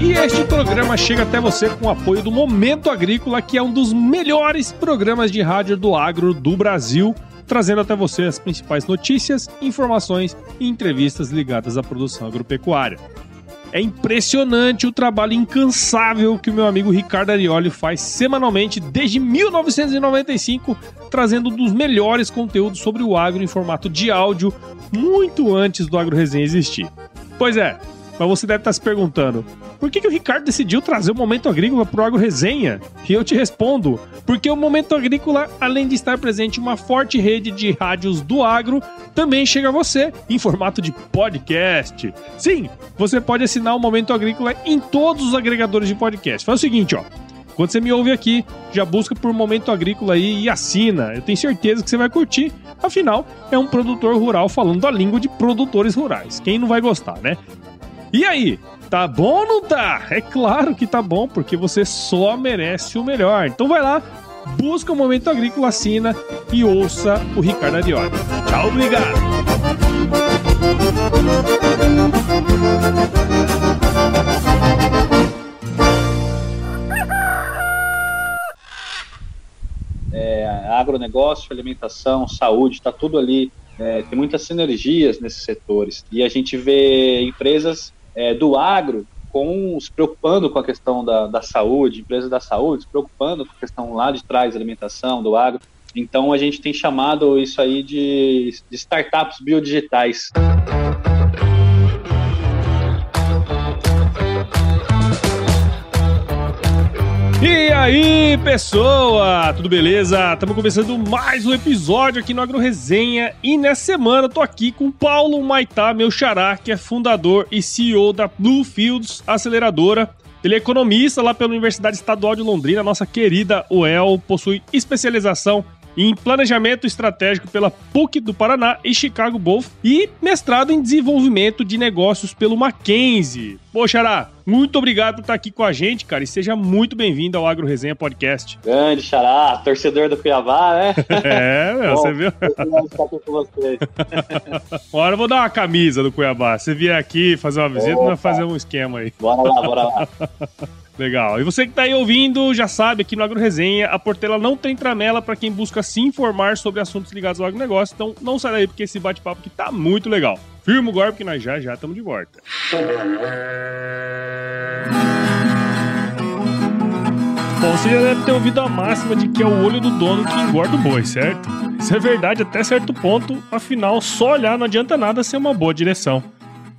E este programa chega até você com o apoio do Momento Agrícola, que é um dos melhores programas de rádio do agro do Brasil, trazendo até você as principais notícias, informações e entrevistas ligadas à produção agropecuária. É impressionante o trabalho incansável que o meu amigo Ricardo Arioli faz semanalmente desde 1995, trazendo um dos melhores conteúdos sobre o agro em formato de áudio, muito antes do Agro Resenha existir. Pois é, mas você deve estar se perguntando: por que, que o Ricardo decidiu trazer o Momento Agrícola para o Agro Resenha? E eu te respondo: porque o Momento Agrícola, além de estar presente em uma forte rede de rádios do agro, também chega a você em formato de podcast. Sim, você pode assinar o Momento Agrícola em todos os agregadores de podcast. Faz o seguinte, ó. Quando você me ouve aqui, já busca por Momento Agrícola aí e assina. Eu tenho certeza que você vai curtir. Afinal, é um produtor rural falando a língua de produtores rurais. Quem não vai gostar, né? E aí, tá bom ou não tá? É claro que tá bom, porque você só merece o melhor. Então vai lá, busca o Momento Agrícola, assina e ouça o Ricardo Arioli. Tchau, obrigado! É, agronegócio, alimentação, saúde, está tudo ali. É, tem muitas sinergias nesses setores. E a gente vê empresas é, do agro com, se preocupando com a questão da, da saúde, empresas da saúde, se preocupando com a questão lá de trás alimentação, do agro. Então a gente tem chamado isso aí de, de startups biodigitais. E aí, pessoa? Tudo beleza? Estamos começando mais um episódio aqui no Agro Resenha e nessa semana eu tô aqui com Paulo Maitá, meu xará, que é fundador e CEO da Bluefields Aceleradora. Ele é economista lá pela Universidade Estadual de Londrina, nossa querida UEL, possui especialização em planejamento estratégico pela PUC do Paraná e Chicago Both e mestrado em desenvolvimento de negócios pelo Mackenzie. Pô, Xará, muito obrigado por estar aqui com a gente, cara, e seja muito bem-vindo ao Agro Resenha Podcast. Grande Xará, torcedor do Cuiabá, né? É, meu, você viu? Estar aqui com vocês. Hora eu vou dar uma camisa do Cuiabá. Se vier aqui fazer uma visita, vai fazer um esquema aí. Bora lá, bora lá. Legal. E você que está aí ouvindo, já sabe, aqui no Agro Resenha, a Portela não tem tramela para quem busca se informar sobre assuntos ligados ao agronegócio, então não sai daí porque esse bate-papo aqui tá muito legal. Firma o golpe que nós já já estamos de volta. Bom, você já deve ter ouvido a máxima de que é o olho do dono que engorda o boi, certo? Isso é verdade até certo ponto, afinal, só olhar não adianta nada ser uma boa direção.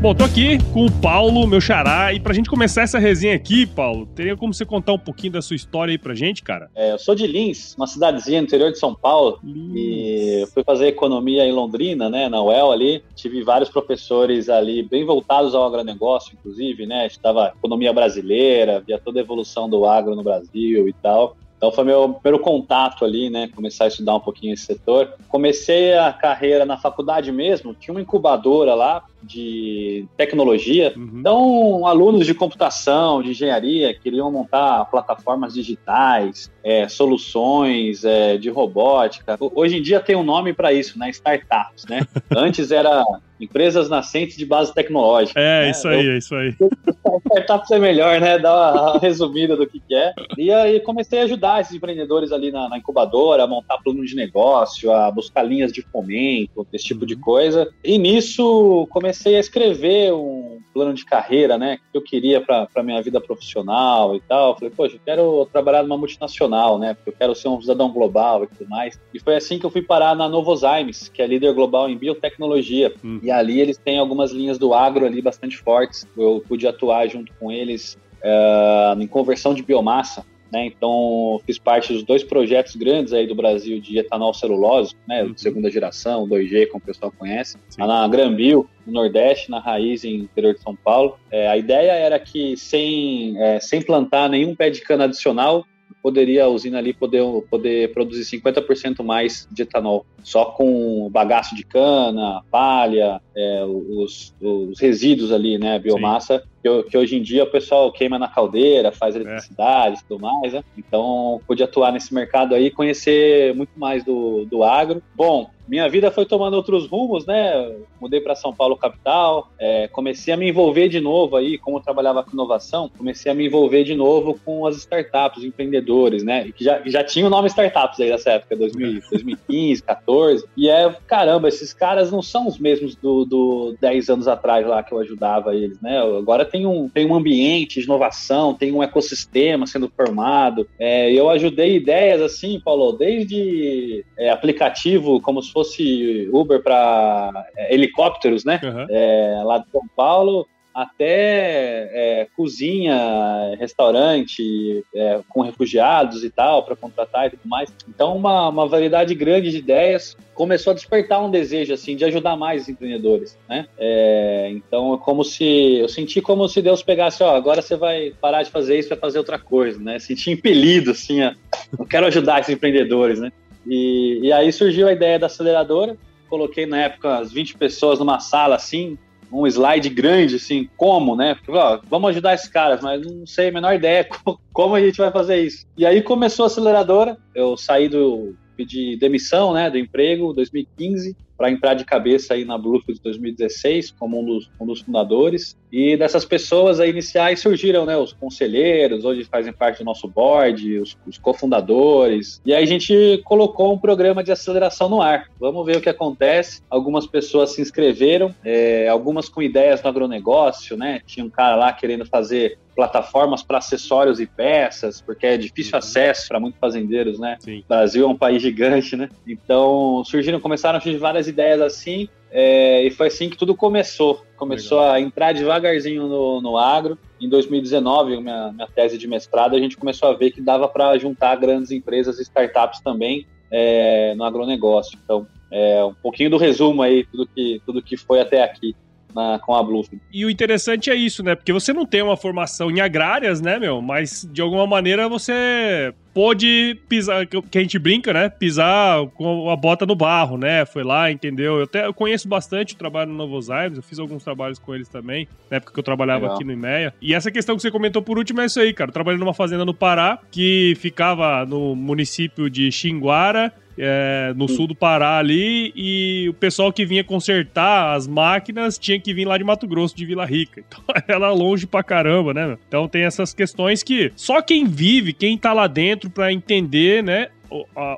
Bom, tô aqui com o Paulo, meu xará, e pra gente começar essa resenha aqui, Paulo, teria como você contar um pouquinho da sua história aí pra gente, cara? É, eu sou de Lins, uma cidadezinha no interior de São Paulo, Lins. e fui fazer economia em Londrina, né, na UEL ali, tive vários professores ali bem voltados ao agronegócio, inclusive, né, estudava economia brasileira, via toda a evolução do agro no Brasil e tal. Então foi meu primeiro contato ali, né? Começar a estudar um pouquinho esse setor. Comecei a carreira na faculdade mesmo, tinha uma incubadora lá de tecnologia. Uhum. Então, alunos de computação, de engenharia, queriam montar plataformas digitais, é, soluções é, de robótica. Hoje em dia tem um nome para isso, né? Startups, né? Antes era Empresas nascentes de base tecnológica. É, né? isso aí, Eu, é isso aí. Startups é melhor, né? Dar uma resumida do que, que é. E aí comecei a ajudar esses empreendedores ali na, na, incubadora, a montar plano de negócio, a buscar linhas de fomento, esse tipo de uhum. coisa. E nisso comecei a escrever um plano de carreira, né? Que eu queria para minha vida profissional e tal. Falei, poxa, eu quero trabalhar numa multinacional, né? Porque eu quero ser um cidadão global e tudo mais. E foi assim que eu fui parar na Novozymes, que é líder global em biotecnologia. Hum. E ali eles têm algumas linhas do agro ali bastante fortes. Eu pude atuar junto com eles uh, em conversão de biomassa. Né? Então, fiz parte dos dois projetos grandes aí do Brasil de etanol celulose, né? Uhum. segunda geração, 2G, como o pessoal conhece, Sim. na Granbil, no Nordeste, na Raiz, em interior de São Paulo. É, a ideia era que, sem, é, sem plantar nenhum pé de cana adicional, poderia a usina ali poder, poder produzir 50% mais de etanol, só com bagaço de cana, palha, é, os, os, resíduos ali, né, biomassa, que, que, hoje em dia o pessoal queima na caldeira, faz é. eletricidade e tudo mais, né? Então, pude atuar nesse mercado aí, conhecer muito mais do, do agro. Bom, minha vida foi tomando outros rumos, né? Mudei para São Paulo capital, é, comecei a me envolver de novo aí, como eu trabalhava com inovação, comecei a me envolver de novo com as startups, empreendedores, né? Que já, já tinha o nome startups aí nessa época, 2000, 2015, 14. E é, caramba, esses caras não são os mesmos do, do 10 anos atrás lá que eu ajudava eles, né? Agora tem um, tem um ambiente de inovação, tem um ecossistema sendo formado. É, eu ajudei ideias assim, Paulo, desde é, aplicativo como se fosse Uber para é, helicópteros, né? Uhum. Lá de São Paulo, até é, cozinha, restaurante é, com refugiados e tal, para contratar e tudo mais. Então, uma, uma variedade grande de ideias começou a despertar um desejo assim de ajudar mais os empreendedores, né? É, então, é como se eu senti como se Deus pegasse, ó, agora você vai parar de fazer isso, vai fazer outra coisa, né? Senti impelido assim, ó, eu quero ajudar esses empreendedores, né? E, e aí surgiu a ideia da aceleradora. Coloquei na época as 20 pessoas numa sala assim, um slide grande, assim, como, né? Porque, ó, vamos ajudar esses caras, mas não sei a menor ideia como a gente vai fazer isso. E aí começou a aceleradora, eu saí do, de demissão, né, do emprego, 2015, para entrar de cabeça aí na Bluefield 2016 como um dos, um dos, fundadores. E dessas pessoas iniciais surgiram, né, os conselheiros, hoje fazem parte do nosso board, os, os cofundadores. E aí a gente colocou um programa de aceleração no ar. Vamos ver o que acontece. Algumas pessoas se inscreveram, é, algumas com ideias no agronegócio, né? Tinha um cara lá querendo fazer plataformas para acessórios e peças, porque é difícil uhum. acesso para muitos fazendeiros, né? Sim. O Brasil é um país gigante, né? Então surgiram, começaram a surgir várias ideias assim, é, e foi assim que tudo começou. Começou Legal. a entrar devagarzinho no, no agro. Em 2019, minha, minha tese de mestrado, a gente começou a ver que dava para juntar grandes empresas e startups também é, no agronegócio. Então, é um pouquinho do resumo aí, tudo que, tudo que foi até aqui na, com a Bluefield. E o interessante é isso, né? Porque você não tem uma formação em agrárias, né, meu? Mas de alguma maneira você pode pisar, que a gente brinca, né? Pisar com a bota no barro, né? Foi lá, entendeu? Eu até eu conheço bastante o trabalho no Novozymes, eu fiz alguns trabalhos com eles também, na época que eu trabalhava Legal. aqui no IMEA. E essa questão que você comentou por último é isso aí, cara. Eu trabalhei numa fazenda no Pará, que ficava no município de Xinguara, é, no sul do Pará ali, e o pessoal que vinha consertar as máquinas tinha que vir lá de Mato Grosso, de Vila Rica. Então era longe pra caramba, né? Então tem essas questões que só quem vive, quem tá lá dentro para entender, né?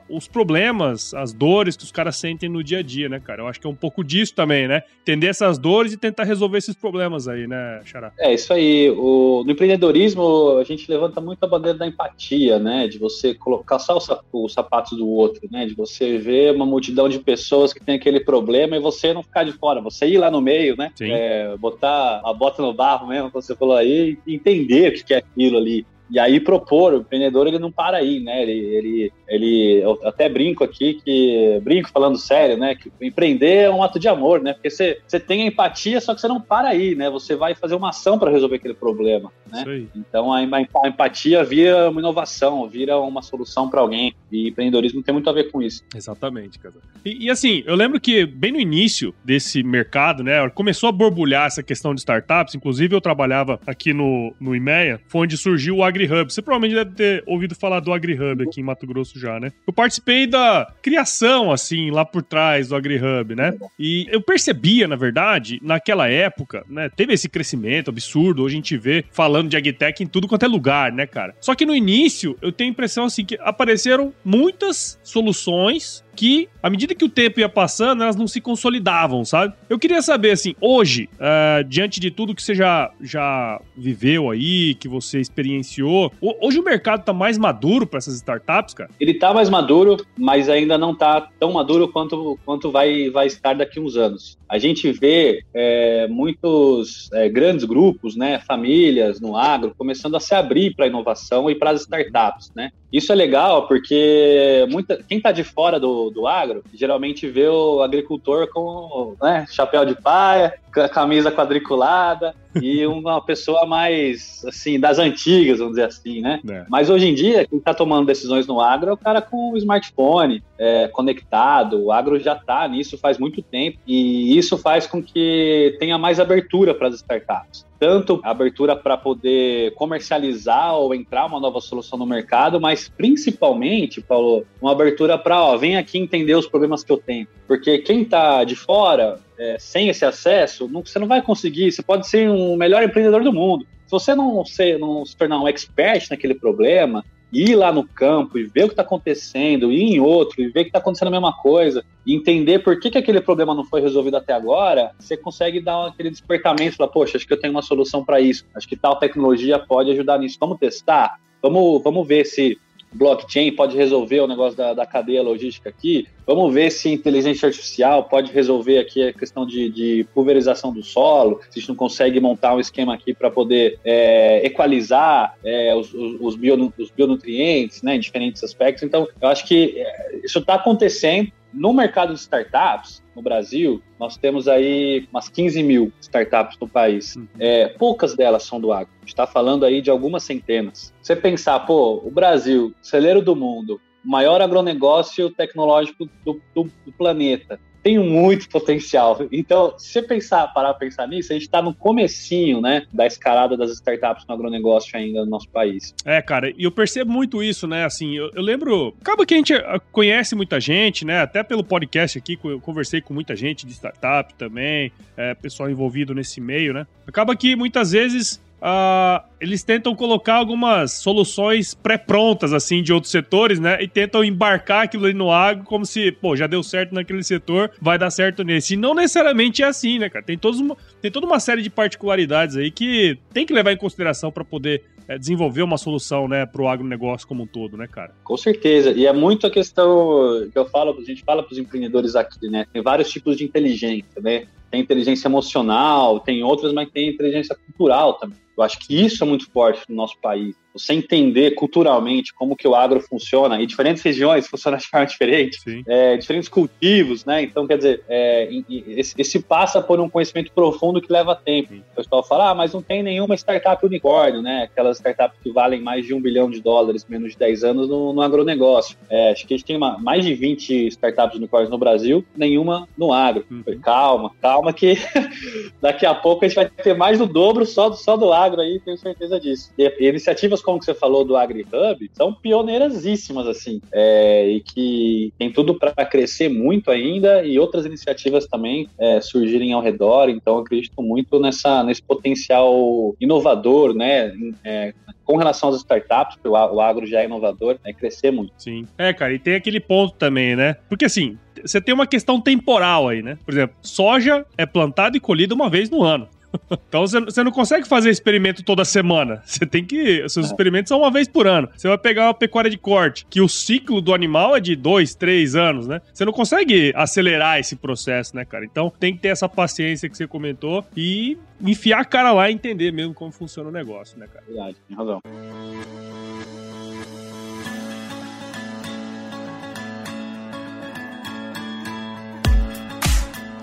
Os problemas, as dores que os caras sentem no dia a dia, né, cara? Eu acho que é um pouco disso também, né? Entender essas dores e tentar resolver esses problemas aí, né, Xará? É, isso aí. O, no empreendedorismo, a gente levanta muito a bandeira da empatia, né? De você colocar só os sapatos do outro, né? De você ver uma multidão de pessoas que tem aquele problema e você não ficar de fora, você ir lá no meio, né? É, botar a bota no barro mesmo, como você falou aí, entender o que é aquilo ali. E aí propor, o empreendedor ele não para aí, né? Ele, ele, ele eu até brinco aqui que brinco falando sério, né? Que empreender é um ato de amor, né? Porque você, você tem a empatia, só que você não para aí, né? Você vai fazer uma ação para resolver aquele problema. né? Então a, a, empatia vira uma inovação, vira uma solução para alguém. E empreendedorismo tem muito a ver com isso. Exatamente, cara. E, e, assim, eu lembro que bem no início desse mercado, né, começou a borbulhar essa questão de startups. Inclusive, eu trabalhava aqui no, no IMEA, foi onde surgiu o AgriHub. Você provavelmente deve ter ouvido falar do AgriHub aqui em Mato Grosso já, né? Eu participei da criação, assim, lá por trás do AgriHub, né? E eu percebia, na verdade, naquela época, né, teve esse crescimento absurdo. Hoje a gente vê falando de agtech em tudo quanto é lugar, né, cara? Só que no início, eu tenho a impressão, assim, que apareceram muitas soluções que, à medida que o tempo ia passando, elas não se consolidavam, sabe? Eu queria saber, assim, hoje, uh, diante de tudo que você já, já viveu aí, que você experienciou, hoje o mercado tá mais maduro para essas startups, cara? Ele tá mais maduro, mas ainda não tá tão maduro quanto, quanto vai, vai estar daqui uns anos. A gente vê é, muitos é, grandes grupos, né, famílias no agro, começando a se abrir para a inovação e para as startups, né? Isso é legal porque muita, quem está de fora do, do agro geralmente vê o agricultor com né, chapéu de paia, camisa quadriculada e uma pessoa mais, assim, das antigas, vamos dizer assim, né? É. Mas hoje em dia, quem está tomando decisões no agro é o cara com o smartphone, é, conectado, o agro já está nisso faz muito tempo e isso faz com que tenha mais abertura para as startups tanto abertura para poder comercializar ou entrar uma nova solução no mercado, mas principalmente, Paulo, uma abertura para, ó, vem aqui entender os problemas que eu tenho. Porque quem está de fora, é, sem esse acesso, não, você não vai conseguir, você pode ser um melhor empreendedor do mundo. Se você não, ser, não se tornar um expert naquele problema, ir lá no campo e ver o que está acontecendo, ir em outro e ver que está acontecendo a mesma coisa, e entender por que, que aquele problema não foi resolvido até agora, você consegue dar aquele despertamento, falar, poxa, acho que eu tenho uma solução para isso, acho que tal tecnologia pode ajudar nisso, vamos testar, vamos, vamos ver se blockchain pode resolver o negócio da, da, cadeia logística aqui. Vamos ver se inteligência artificial pode resolver aqui a questão de, de pulverização do solo, se a gente não consegue montar um esquema aqui para poder é, equalizar é, os, os, bio, os, bionutrientes né, em diferentes aspectos. Então, eu acho que é, isso está acontecendo. No mercado de startups, no Brasil, nós temos aí umas 15 mil startups no país. Uhum. É, poucas delas são do agro. A gente está falando aí de algumas centenas. Você pensar, pô, o Brasil, celeiro do mundo, maior agronegócio tecnológico do, do, do planeta tem muito potencial. Então, se você pensar, parar para pensar nisso, a gente está no comecinho, né, da escalada das startups no agronegócio ainda no nosso país. É, cara, e eu percebo muito isso, né, assim, eu, eu, lembro, acaba que a gente ah, conhece muita gente, né, até pelo podcast aqui, eu conversei com muita gente de startup também, é, pessoal envolvido nesse meio, né, acaba que muitas vezes Uh, eles tentam colocar algumas soluções pré-prontas, assim, de outros setores, né? E tentam embarcar aquilo ali no agro como se, pô, já deu certo naquele setor, vai dar certo nesse. E não necessariamente é assim, né, cara? Tem, todos tem toda uma série de particularidades aí que tem que levar em consideração para poder é, desenvolver uma solução, né, pro agronegócio como um todo, né, cara? Com certeza. E é muito a questão que eu falo, a gente fala para os empreendedores aqui, né? Tem vários tipos de inteligência, né? Tem inteligência emocional, tem outras, mas tem inteligência cultural também. Eu acho que isso é muito forte no nosso país você entender culturalmente como que o agro funciona, e diferentes regiões funcionam de forma diferente, é, diferentes cultivos, né? Então, quer dizer, é, esse, esse, passa por um conhecimento profundo que leva tempo. O pessoal fala, ah, mas não tem nenhuma startup unicórnio, né? Aquelas startups que valem mais de um bilhão de dólares, menos de 10 anos no, no agronegócio. É, acho que a gente tem uma, mais de 20 startups unicórnios no Brasil, nenhuma no agro. Uhum. Calma, calma que daqui a pouco a gente vai ter mais do dobro só do, só do agro aí, tenho certeza disso. E, iniciativas como que você falou do AgriHub são pioneirasíssimas, assim, é, e que tem tudo para crescer muito ainda e outras iniciativas também é, surgirem ao redor. Então, acredito muito nessa, nesse potencial inovador, né? É, com relação às startups, o, o agro já é inovador, é crescer muito. Sim. É, cara, e tem aquele ponto também, né? Porque assim, você tem uma questão temporal aí, né? Por exemplo, soja é plantado e colhido uma vez no ano. Então você não consegue fazer experimento toda semana. Você tem que. Seus experimentos são uma vez por ano. Você vai pegar uma pecuária de corte, que o ciclo do animal é de dois, três anos, né? Você não consegue acelerar esse processo, né, cara? Então tem que ter essa paciência que você comentou e enfiar a cara lá e entender mesmo como funciona o negócio, né, cara? Verdade, tem razão.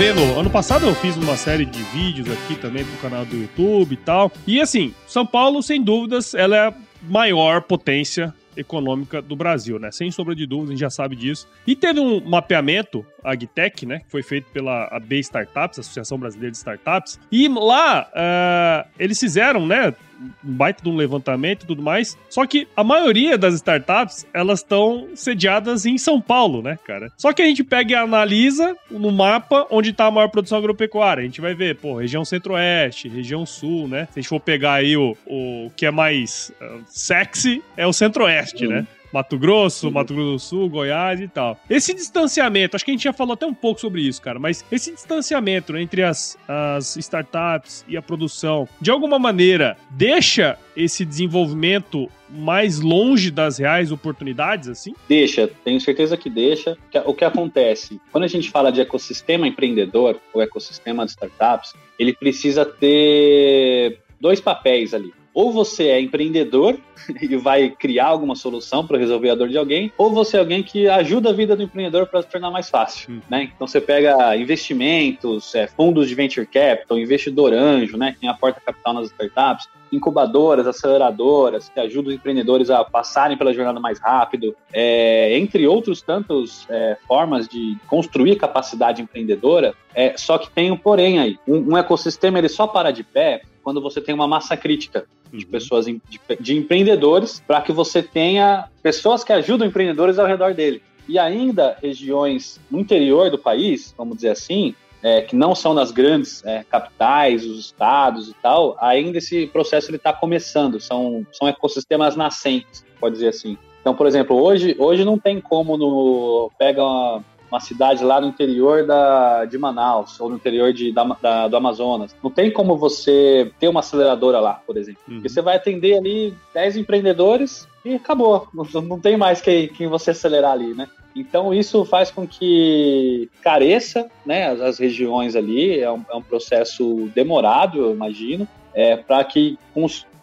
Vendo, ano passado eu fiz uma série de vídeos aqui também pro canal do YouTube e tal. E assim, São Paulo, sem dúvidas, ela é a maior potência econômica do Brasil, né? Sem sombra de dúvidas, a gente já sabe disso. E teve um mapeamento, a Agtech, né? Que foi feito pela AB Startups, Associação Brasileira de Startups. E lá, uh, eles fizeram, né? Um baita de um levantamento e tudo mais. Só que a maioria das startups, elas estão sediadas em São Paulo, né, cara? Só que a gente pega e analisa no mapa onde está a maior produção agropecuária. A gente vai ver, pô, região centro-oeste, região sul, né? Se a gente for pegar aí o, o que é mais uh, sexy, é o centro-oeste, uhum. né? Mato Grosso, uhum. Mato Grosso do Sul, Goiás e tal. Esse distanciamento, acho que a gente já falou até um pouco sobre isso, cara, mas esse distanciamento entre as, as startups e a produção, de alguma maneira, deixa esse desenvolvimento mais longe das reais oportunidades, assim? Deixa, tenho certeza que deixa. O que acontece? Quando a gente fala de ecossistema empreendedor, ou ecossistema de startups, ele precisa ter dois papéis ali ou você é empreendedor e vai criar alguma solução para resolver a dor de alguém, ou você é alguém que ajuda a vida do empreendedor para se tornar mais fácil, hum. né? Então você pega investimentos, é, fundos de venture capital, investidor anjo, né, que aporta capital nas startups, incubadoras, aceleradoras, que ajudam os empreendedores a passarem pela jornada mais rápido, é, entre outros tantos é, formas de construir capacidade empreendedora. É, só que tem um porém aí. Um, um ecossistema ele só para de pé quando você tem uma massa crítica de uhum. pessoas, de, de empreendedores, para que você tenha pessoas que ajudam empreendedores ao redor dele. E ainda regiões no interior do país, vamos dizer assim, é, que não são nas grandes é, capitais, os estados e tal, ainda esse processo está começando, são, são ecossistemas nascentes, pode dizer assim. Então, por exemplo, hoje, hoje não tem como no, pega uma, uma cidade lá no interior da, de Manaus ou no interior de, da, da, do Amazonas. Não tem como você ter uma aceleradora lá, por exemplo. Uhum. Porque você vai atender ali 10 empreendedores e acabou. Não, não tem mais quem, quem você acelerar ali, né? Então isso faz com que careça né, as, as regiões ali, é um, é um, processo demorado, eu imagino, é, para que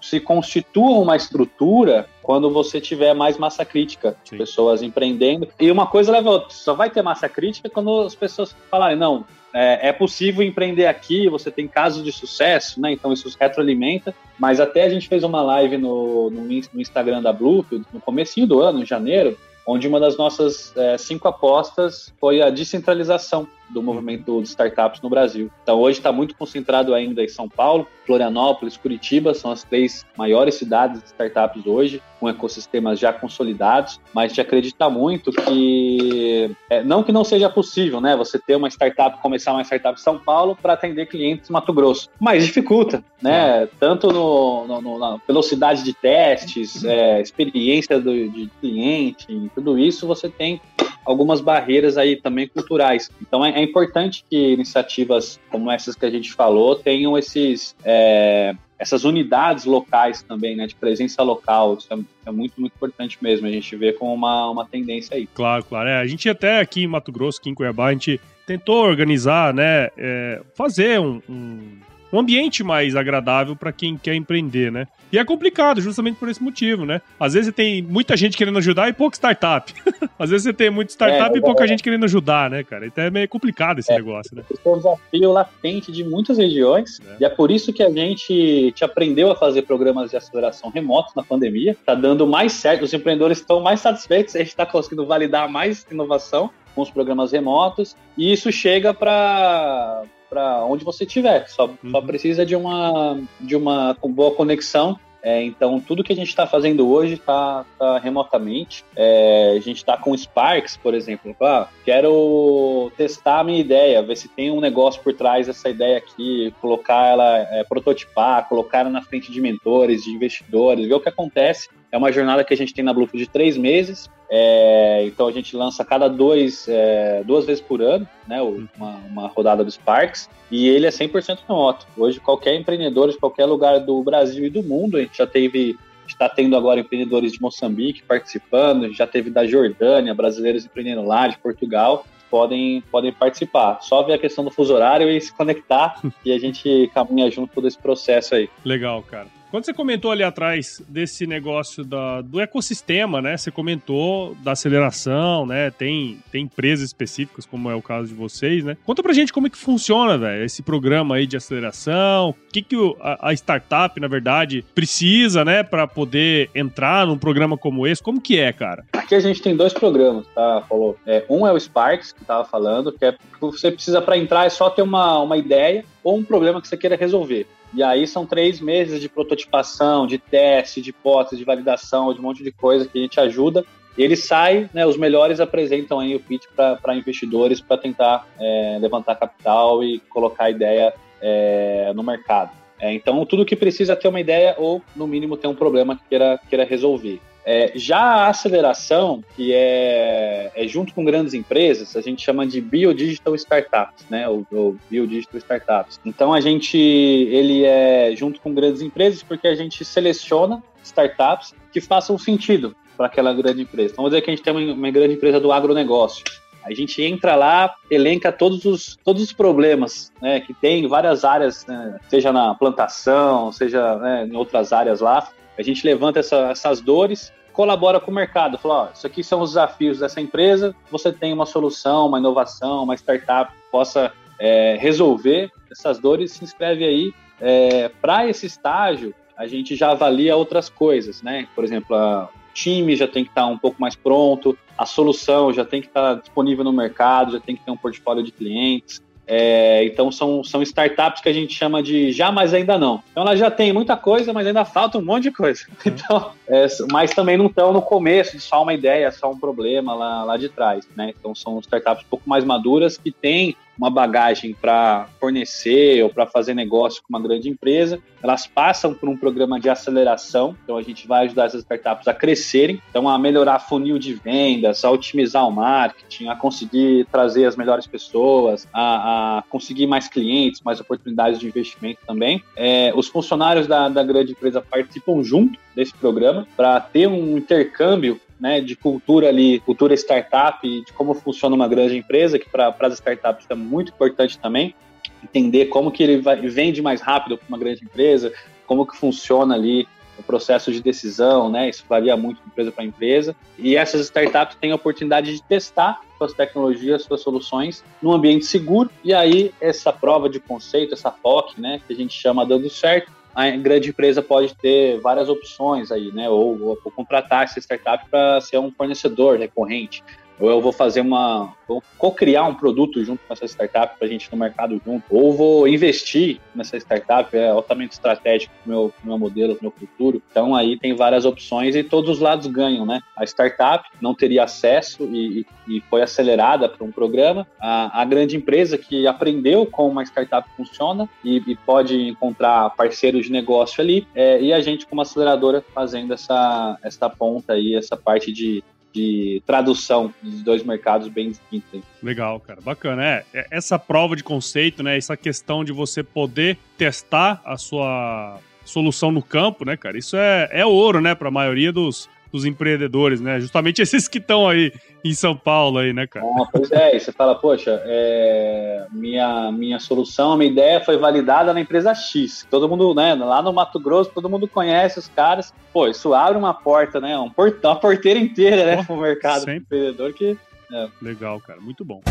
se constitua uma estrutura quando você tiver mais massa crítica, Sim. pessoas empreendendo. E uma coisa leva a outra, só vai ter massa crítica quando as pessoas falarem, não, é, é, possível empreender aqui, você tem casos de sucesso, né? Então isso retroalimenta. Mas até a gente fez uma live no, no, no Instagram da Bluefield, no comecinho do ano, em janeiro, onde uma das nossas é, cinco apostas foi a descentralização do movimento de startups no Brasil. Então hoje está muito concentrado ainda em São Paulo, Florianópolis, Curitiba são as três maiores cidades de startups hoje, com ecossistemas já consolidados, mas a gente acredita muito que é, não que não seja possível, né? Você ter uma startup, começar uma startup em São Paulo para atender clientes em Mato Grosso, mas dificulta, né? Tanto no, no, no, na velocidade de testes, é, experiência do, de cliente, tudo isso você tem algumas barreiras aí também culturais. Então é, é, importante que iniciativas como essas que a gente falou tenham esses é, essas unidades locais também, né, de presença local. Isso é, é, muito, muito importante mesmo. A gente vê como uma, uma tendência aí. Claro, claro. É, a gente até aqui em Mato Grosso, aqui em Cuiabá, a gente tentou organizar, né, é, fazer um, um um ambiente mais agradável para quem quer empreender, né? E é complicado, justamente por esse motivo, né? Às vezes você tem muita gente querendo ajudar e pouca startup. Às vezes você tem muita startup é, e pouca é, gente querendo ajudar, né, cara? Então é meio complicado esse é, negócio, né? Esse é um desafio latente de muitas regiões. É. E é por isso que a gente te aprendeu a fazer programas de aceleração remotos na pandemia. Tá dando mais certo, os empreendedores estão mais satisfeitos, a gente está conseguindo validar mais inovação com os programas remotos. E isso chega para para onde você estiver. Só, uhum. só precisa de uma, de uma boa conexão é, então, tudo que a gente está fazendo hoje está tá remotamente. É, a gente está com Sparks, por exemplo. Ah, quero testar a minha ideia, ver se tem um negócio por trás dessa ideia aqui, colocar ela, é, prototipar, colocar ela na frente de mentores, de investidores, ver o que acontece. É uma jornada que a gente tem na Bluetooth de três meses. É, então a gente lança cada dois, é, duas vezes por ano, né, uma, uma, rodada do Sparks, e ele é 100% remoto. Hoje, qualquer empreendedor de qualquer lugar do Brasil e do mundo, a gente já teve, está tendo agora empreendedores de Moçambique participando, já teve da Jordânia, brasileiros empreendendo lá, de Portugal, podem, podem participar. Só ver a questão do fuso horário e se conectar, e a gente caminha junto todo esse processo aí. Legal, cara. Quando você comentou ali atrás desse negócio da, do ecossistema, né? Você comentou da aceleração, né? Tem, tem empresas específicas, como é o caso de vocês, né? Conta pra gente como é que funciona, velho, esse programa aí de aceleração. O que, que a, a, startup, na verdade, precisa, né? Pra poder entrar num programa como esse. Como que é, cara? Aqui a gente tem dois programas, tá, Falou. É, um é o Sparks, que tava falando, que é que você precisa para entrar é só ter uma, uma ideia ou um problema que você queira resolver. E aí são três meses de prototipação, de teste, de hipótese, de validação, de um monte de coisa que a gente ajuda. Ele sai, né, os melhores apresentam aí o pitch para investidores para tentar é, levantar capital e colocar a ideia é, no mercado. É, então, tudo que precisa ter uma ideia ou, no mínimo, ter um problema que queira, queira resolver. É, já a aceleração, que é, é, junto com grandes empresas, a gente chama de biodigital startups, né? Ou, ou biodigital startups. Então a gente, ele é junto com grandes empresas porque a gente seleciona startups que façam sentido para aquela grande empresa. Então, vamos dizer que a gente tem uma, uma grande empresa do agronegócio. A gente entra lá, elenca todos os, todos os problemas né, que tem em várias áreas, né, seja na plantação, seja né, em outras áreas lá. A gente levanta essa, essas dores colabora com o mercado. Fala, ó, isso aqui são os desafios dessa empresa, você tem uma solução, uma inovação, uma startup que possa é, resolver essas dores, se inscreve aí. É, Para esse estágio, a gente já avalia outras coisas, né? Por exemplo, o time já tem que estar um pouco mais pronto, a solução já tem que estar disponível no mercado, já tem que ter um portfólio de clientes, é, então são, são startups que a gente chama de já, mas ainda não. Então elas já têm muita coisa, mas ainda falta um monte de coisa. Então, é, mas também não estão no começo de só uma ideia, só um problema lá, lá de trás. Né? Então são startups um pouco mais maduras que têm uma bagagem para fornecer ou para fazer negócio com uma grande empresa, elas passam por um programa de aceleração. Então a gente vai ajudar essas startups a crescerem, então a melhorar funil de vendas, a otimizar o marketing, a conseguir trazer as melhores pessoas, a, a conseguir mais clientes, mais oportunidades de investimento também. É, os funcionários da, da grande empresa participam junto desse programa para ter um intercâmbio né, de cultura ali, cultura startup, de como funciona uma grande empresa, que para as startups é muito importante também, entender como que ele vai, vende mais rápido para uma grande empresa, como que funciona ali o processo de decisão, né? Isso varia muito de empresa para empresa. E essas startups têm a oportunidade de testar suas tecnologias, suas soluções num ambiente seguro. E aí essa prova de conceito, essa POC, né, que a gente chama dando certo, a grande empresa pode ter várias opções aí, né? Ou, ou, contratar essa startup para ser um fornecedor recorrente ou eu vou fazer uma. vou co-criar um produto junto com essa startup para a gente no mercado junto, ou vou investir nessa startup, é altamente estratégico para o meu, meu modelo, para o meu futuro. Então aí tem várias opções e todos os lados ganham, né? A startup não teria acesso e, e foi acelerada para um programa, a, a, grande empresa que aprendeu como uma startup funciona e, e pode encontrar parceiros de negócio ali, é, e a gente como aceleradora fazendo essa, essa ponta aí, essa parte de de tradução dos dois mercados bem distintos. Legal, cara, bacana. É, é, essa prova de conceito, né? Essa questão de você poder testar a sua solução no campo, né, cara? Isso é, é ouro, né, para a maioria dos, dos empreendedores, né? Justamente esses que estão aí em São Paulo aí, né, cara? Ah, pois é, e você fala, poxa, é, minha, minha solução, minha ideia foi validada na empresa X. Todo mundo, né, lá no Mato Grosso, todo mundo conhece os caras. Pô, isso abre uma porta, né, um portão, uma porteira inteira, né, pro mercado empreendedor que... É. Legal, cara, muito bom.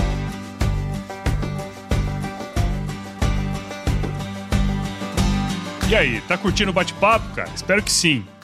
E aí, tá curtindo o bate-papo, cara? Espero que sim.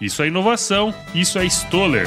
Isso é inovação, isso é Stoller.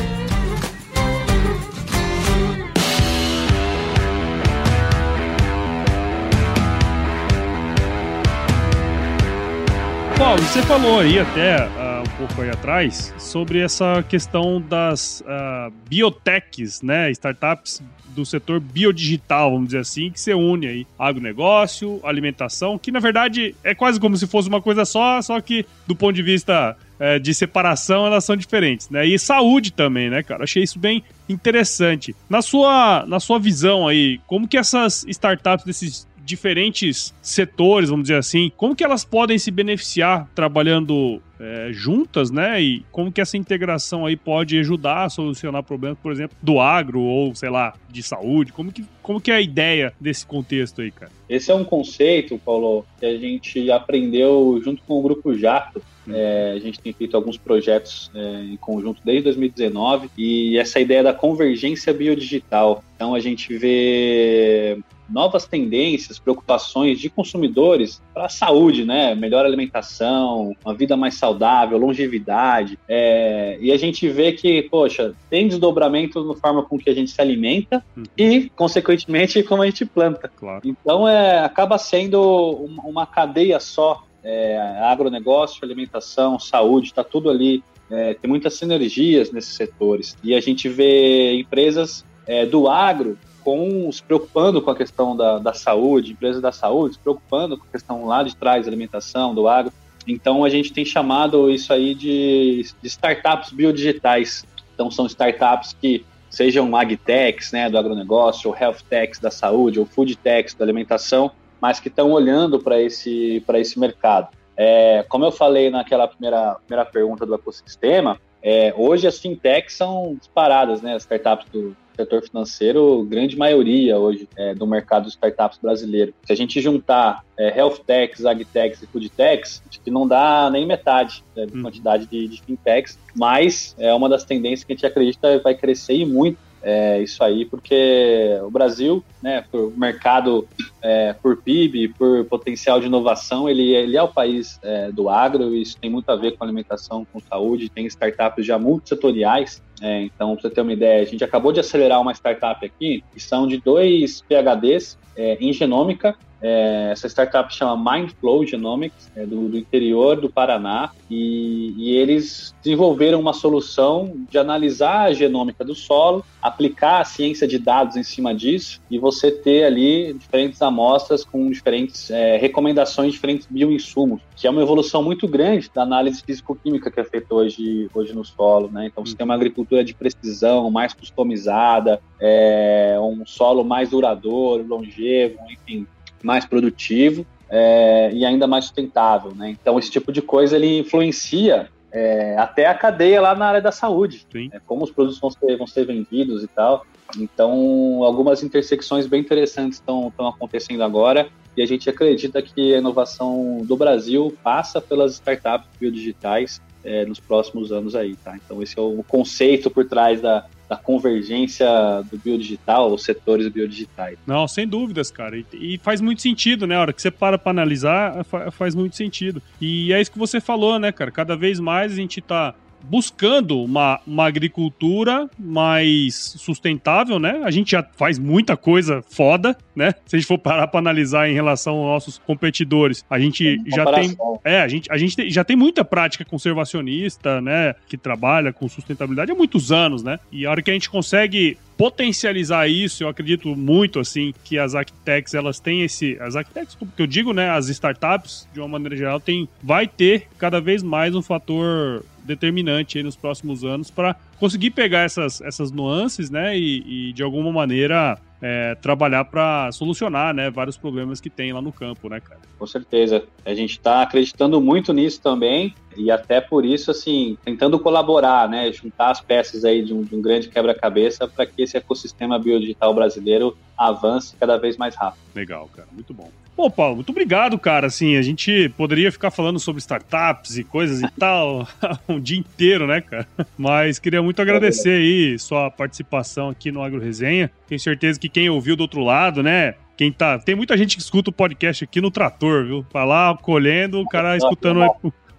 Paulo, você falou aí até uh, um pouco aí atrás sobre essa questão das uh, biotechs, né? Startups do setor biodigital, vamos dizer assim, que você une aí agronegócio, alimentação, que na verdade é quase como se fosse uma coisa só, só que do ponto de vista é, de separação elas são diferentes, né? E saúde também, né, cara? Achei isso bem interessante. Na sua, na sua visão aí, como que essas startups desses diferentes setores, vamos dizer assim, como que elas podem se beneficiar trabalhando é, juntas, né? E como que essa integração aí pode ajudar a solucionar problemas, por exemplo, do agro ou, sei lá, de saúde? Como que, como que é a ideia desse contexto aí, cara? Esse é um conceito, Paulo, que a gente aprendeu junto com o Grupo Jato, é, a gente tem feito alguns projetos é, em conjunto desde 2019 e essa ideia da convergência biodigital. Então a gente vê novas tendências, preocupações de consumidores para a saúde, né? Melhor alimentação, uma vida mais saudável, longevidade. É, e a gente vê que, poxa, tem desdobramento na forma com que a gente se alimenta uhum. e, consequentemente, como a gente planta. Claro. Então, é, acaba sendo uma cadeia só. É, agronegócio, alimentação, saúde, está tudo ali. É, tem muitas sinergias nesses setores. E a gente vê empresas é, do agro com se preocupando com a questão da, da saúde, empresas da saúde, se preocupando com a questão lá de trás alimentação, do agro. Então a gente tem chamado isso aí de, de startups biodigitais. Então são startups que sejam agtechs, né, do agronegócio, ou health techs da saúde, ou food techs da alimentação, mas que estão olhando para esse, esse mercado. É, como eu falei naquela primeira, primeira pergunta do ecossistema, é, hoje as fintechs são disparadas, né, as startups do, setor financeiro, grande maioria hoje é, do mercado de startups brasileiro. Se a gente juntar é, health techs, agtechs e food techs, acho que não dá nem metade né, da hum. quantidade de, de fintechs, mas é uma das tendências que a gente acredita vai crescer e muito é, isso aí, porque o Brasil, né, por mercado, é, por PIB, por potencial de inovação, ele, ele é o país é, do agro, e isso tem muito a ver com alimentação, com saúde, tem startups já multissetoriais, é, então, para você ter uma ideia, a gente acabou de acelerar uma startup aqui, que são de dois PHDs é, em genômica, é, essa startup chama Mindflow Genomics, é do, do, interior do Paraná, e, e, eles desenvolveram uma solução de analisar a genômica do solo, aplicar a ciência de dados em cima disso, e você ter ali diferentes amostras com diferentes é, recomendações, diferentes bioinsumos, que é uma evolução muito grande da análise físico-química que é feita hoje, hoje no solo. Né? Então, você tem uma agricultura de precisão, mais customizada, é, um solo mais duradouro, longevo, enfim, mais produtivo é, e ainda mais sustentável, né? Então esse tipo de coisa ele influencia é, até a cadeia lá na área da saúde, é, como os produtos vão ser, vão ser vendidos e tal. Então algumas intersecções bem interessantes estão acontecendo agora e a gente acredita que a inovação do Brasil passa pelas startups biodigitais é, nos próximos anos aí, tá? Então esse é o conceito por trás da, da convergência do biodigital, os setores biodigitais. Não, sem dúvidas, cara. E, e faz muito sentido, né? A hora que você para para analisar, faz muito sentido. E é isso que você falou, né, cara? Cada vez mais a gente tá buscando uma, uma agricultura mais sustentável, né? A gente já faz muita coisa foda, né? Se a gente for parar para analisar em relação aos nossos competidores, a gente já tem, é, a gente, a gente já tem muita prática conservacionista, né? Que trabalha com sustentabilidade há muitos anos, né? E a hora que a gente consegue potencializar isso, eu acredito muito assim que as architects elas têm esse, as architects, que eu digo, né, as startups de uma maneira geral tem vai ter cada vez mais um fator determinante nos próximos anos para conseguir pegar essas, essas nuances, né, e, e de alguma maneira é, trabalhar para solucionar, né, vários problemas que tem lá no campo, né, cara. Com certeza. A gente está acreditando muito nisso também e até por isso, assim, tentando colaborar, né, juntar as peças aí de um, de um grande quebra-cabeça para que esse ecossistema biodigital brasileiro avance cada vez mais rápido. Legal, cara, muito bom. Pô, Paulo, muito obrigado, cara. Assim, a gente poderia ficar falando sobre startups e coisas e tal um dia inteiro, né, cara? Mas queria muito agradecer aí sua participação aqui no Agro Resenha. Tenho certeza que quem ouviu do outro lado, né, quem tá. Tem muita gente que escuta o podcast aqui no trator, viu? Tá lá colhendo, o cara escutando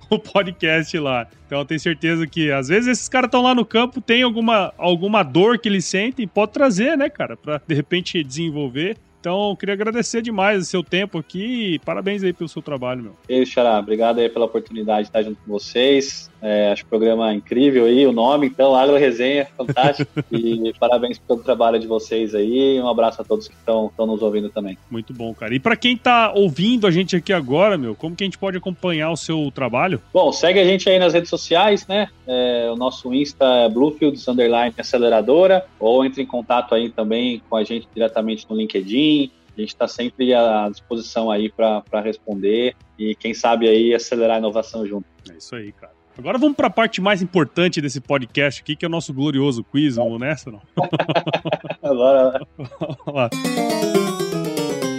o, podcast lá. Então eu tenho certeza que às vezes esses caras estão lá no campo, tem alguma, alguma dor que eles sentem e pode trazer, né, cara, pra de repente desenvolver. Então, queria agradecer demais o seu tempo aqui e parabéns aí pelo seu trabalho, meu. Ei, Xará, obrigado aí pela oportunidade de estar junto com vocês. É, acho o programa incrível aí, o nome, então, Agro Resenha, fantástico. e parabéns pelo trabalho de vocês aí. Um abraço a todos que estão nos ouvindo também. Muito bom, cara. E para quem está ouvindo a gente aqui agora, meu, como que a gente pode acompanhar o seu trabalho? Bom, segue a gente aí nas redes sociais, né? É, o nosso Insta é Bluefields Underline Aceleradora, ou entre em contato aí também com a gente diretamente no LinkedIn. A gente está sempre à disposição aí para responder e quem sabe aí acelerar a inovação junto. É isso aí, cara. Agora vamos para a parte mais importante desse podcast aqui, que é o nosso glorioso quiz. Vamos nessa, não? Agora.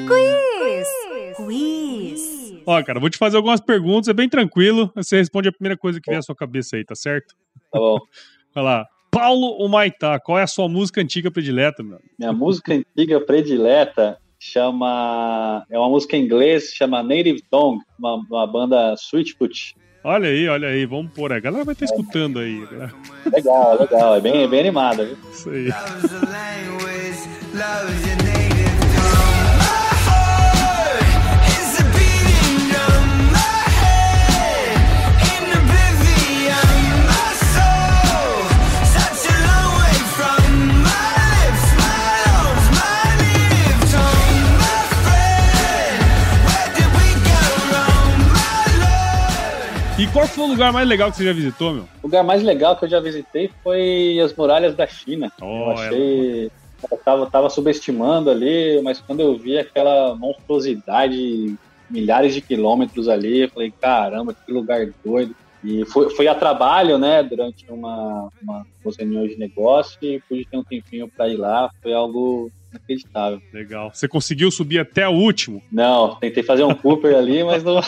quiz! Quiz! Ó, cara, vou te fazer algumas perguntas, é bem tranquilo. Você responde a primeira coisa que vier à sua cabeça aí, tá certo? Tá bom. Vai lá. Paulo Humaitá, qual é a sua música antiga predileta, meu? Minha música antiga predileta chama. É uma música em inglês, chama Native Tongue, uma, uma banda Switchfoot. Olha aí, olha aí, vamos pôr. A galera vai estar tá escutando aí. Né? Legal, legal. É bem, bem animada, viu? Isso aí. Qual foi o lugar mais legal que você já visitou, meu? O lugar mais legal que eu já visitei foi as muralhas da China. Oh, eu achei. É... Eu tava, tava subestimando ali, mas quando eu vi aquela monstruosidade, milhares de quilômetros ali, eu falei, caramba, que lugar doido. E foi, foi a trabalho, né, durante uma, uma, uma reunião de negócio e pude ter um tempinho para ir lá. Foi algo inacreditável. Legal. Você conseguiu subir até o último? Não, tentei fazer um Cooper ali, mas não.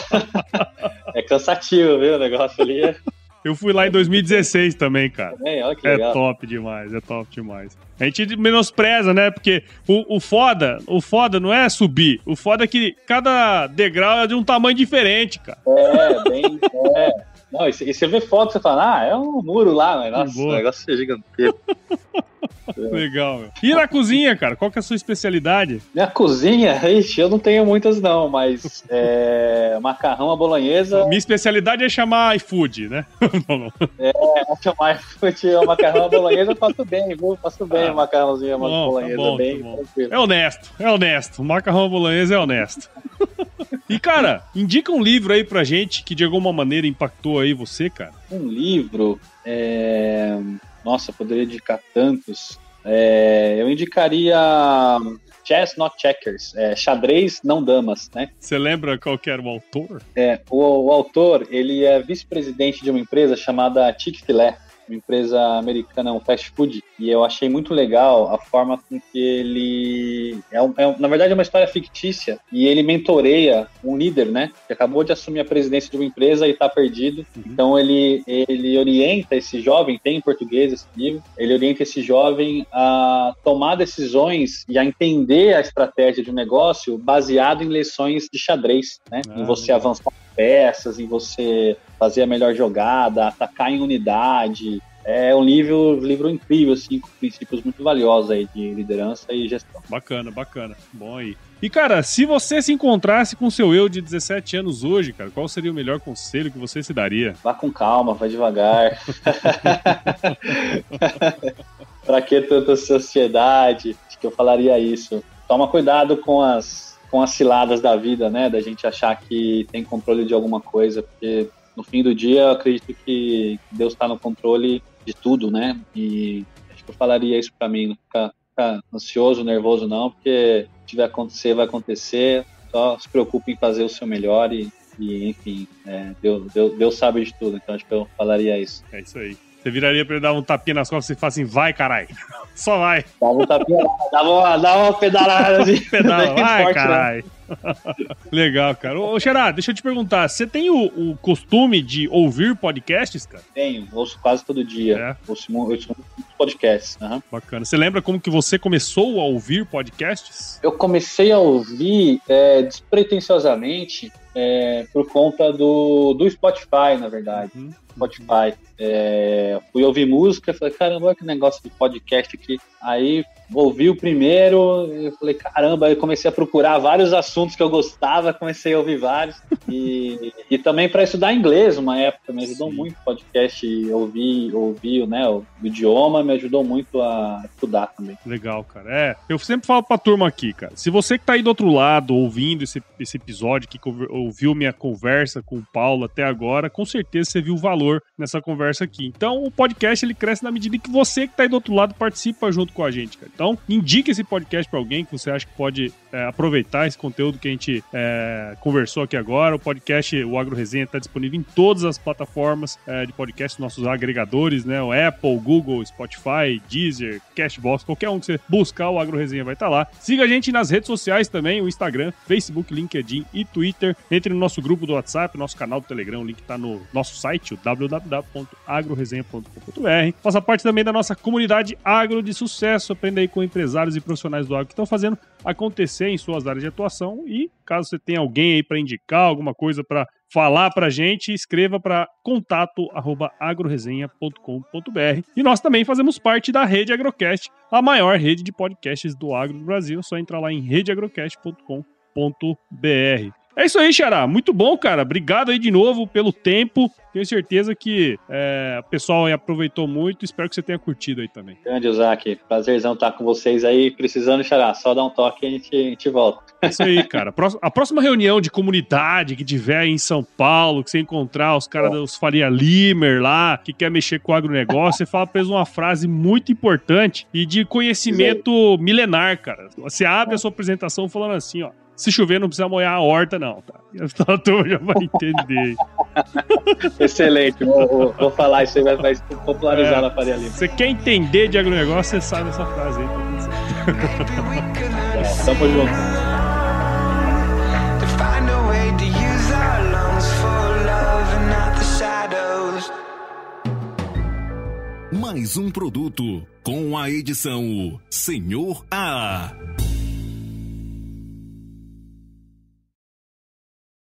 é cansativo, viu? O negócio ali é. Eu fui lá em 2016 também, cara. É, olha que é top demais, é top demais. A gente menospreza, né? Porque o, o foda, o foda não é subir. O foda é que cada degrau é de um tamanho diferente, cara. É, bem. É. Não, e você vê foto, você fala, ah, é um muro lá, mas nossa, o negócio é gigantesco. Legal, meu. E na cozinha, cara? Qual que é a sua especialidade? Minha cozinha? Ixi, eu não tenho muitas não, mas é, macarrão à bolonhesa... Minha especialidade é chamar iFood, né? não, não. É, chamar iFood, o macarrão à bolonhesa eu faço bem, viu? Faço bem ah, o macarrãozinho à tá bolonhesa, tá bom, bem tá É honesto, é honesto. O macarrão à bolonhesa é honesto. E, cara, indica um livro aí pra gente que de alguma maneira impactou aí você, cara. Um livro. É... Nossa, poderia indicar tantos. É... Eu indicaria Chess Not Checkers, é, xadrez não damas, né? Você lembra qual que era o autor? É, o, o autor, ele é vice-presidente de uma empresa chamada Chick-fil-A uma empresa americana, um fast food, e eu achei muito legal a forma com que ele. É, um, é na verdade, é uma história fictícia, e ele mentoreia um líder, né? Que acabou de assumir a presidência de uma empresa e está perdido. Uhum. Então, ele, ele orienta esse jovem, tem em português esse livro, ele orienta esse jovem a tomar decisões e a entender a estratégia de um negócio baseado em lições de xadrez, né? Ah, em você avançar peças, em você fazer a melhor jogada, atacar em unidade. É um livro, livro incrível, assim, com princípios muito valiosos aí de liderança e gestão. Bacana, bacana. Bom aí. E, cara, se você se encontrasse com seu eu de 17 anos hoje, cara, qual seria o melhor conselho que você se daria? Vá com calma, vá devagar. pra que tanta sociedade? Acho que eu falaria isso. Toma cuidado com as com as ciladas da vida, né? Da gente achar que tem controle de alguma coisa, porque no fim do dia eu acredito que Deus está no controle de tudo, né? E acho que eu falaria isso para mim, não ficar, ficar, ansioso, nervoso não, porque se tiver acontecer, vai acontecer. Só se preocupe em fazer o seu melhor e, e enfim, é, Deus, Deus, Deus sabe de tudo, então acho que eu falaria isso. É isso aí. Você viraria pra ele dar um tapinha nas costas e falar assim, vai, caralho. Só vai. Dava um tapinha, dava uma, dava uma pedalada assim. Pedala, vai, né? caralho. Legal, cara. Ô, Xará, deixa eu te perguntar, você tem o, o, costume de ouvir podcasts, cara? Tenho, ouço quase todo dia. É. Ouço, ouço podcasts. Uhum. Bacana. Você lembra como que você começou a ouvir podcasts? Eu comecei a ouvir é, despretensiosamente é, por conta do, do Spotify, na verdade. Uhum. Spotify. É, fui ouvir música, falei, caramba, olha que negócio de podcast aqui. Aí ouvi o primeiro, eu falei, caramba, aí comecei a procurar vários assuntos que eu gostava, comecei a ouvir vários. E, e também para estudar inglês, uma época, me ajudou Sim. muito o podcast, ouvir, ouvir né, o, o, idioma, me ajudou muito a estudar também. Legal, cara. É, eu sempre falo pra turma aqui, cara, se você que tá aí do outro lado, ouvindo esse, esse episódio, que ouviu minha conversa com o Paulo até agora, com certeza você viu o valor nessa conversa aqui. Então, o podcast, ele cresce na medida que você que tá aí do outro lado participa junto com a gente, cara. Então, indique esse podcast para alguém que você acha que pode é, aproveitar esse conteúdo que a gente é, conversou aqui agora. O podcast, o Agro Resenha, está disponível em todas as plataformas é, de podcast, nossos agregadores, né? O Apple, Google, Spotify, Deezer, Cashbox, qualquer um que você buscar, o Agro Resenha vai estar tá lá. Siga a gente nas redes sociais também, o Instagram, Facebook, LinkedIn e Twitter. Entre no nosso grupo do WhatsApp, nosso canal do Telegram, o link está no nosso site, o www.agroresenha.com.br. Faça parte também da nossa comunidade agro de sucesso. Aprenda aí com empresários e profissionais do agro que estão fazendo acontecer em suas áreas de atuação e caso você tenha alguém aí para indicar alguma coisa para falar para gente, escreva para contato@agroresenha.com.br. E nós também fazemos parte da Rede Agrocast, a maior rede de podcasts do agro do Brasil. É só entrar lá em redeagrocast.com.br. É isso aí, Xará. Muito bom, cara. Obrigado aí de novo pelo tempo. Tenho certeza que é, o pessoal aproveitou muito. Espero que você tenha curtido aí também. Grande, Isaac. Prazerzão estar com vocês aí. Precisando, Xará, só dá um toque e a gente, a gente volta. É isso aí, cara. A próxima reunião de comunidade que tiver em São Paulo, que você encontrar os caras dos Faria Limer lá, que quer mexer com o agronegócio, você fala pra eles uma frase muito importante e de conhecimento milenar, cara. Você abre a sua apresentação falando assim, ó se chover, não precisa molhar a horta, não, tá? A turma já vai entender. Excelente, vou, vou, vou, falar isso aí, vai, vai popularizar é, na Faria Lima. Você quer entender de agronegócio, você sabe essa frase aí, é, Tamo junto. Mais um produto com a edição Senhor A.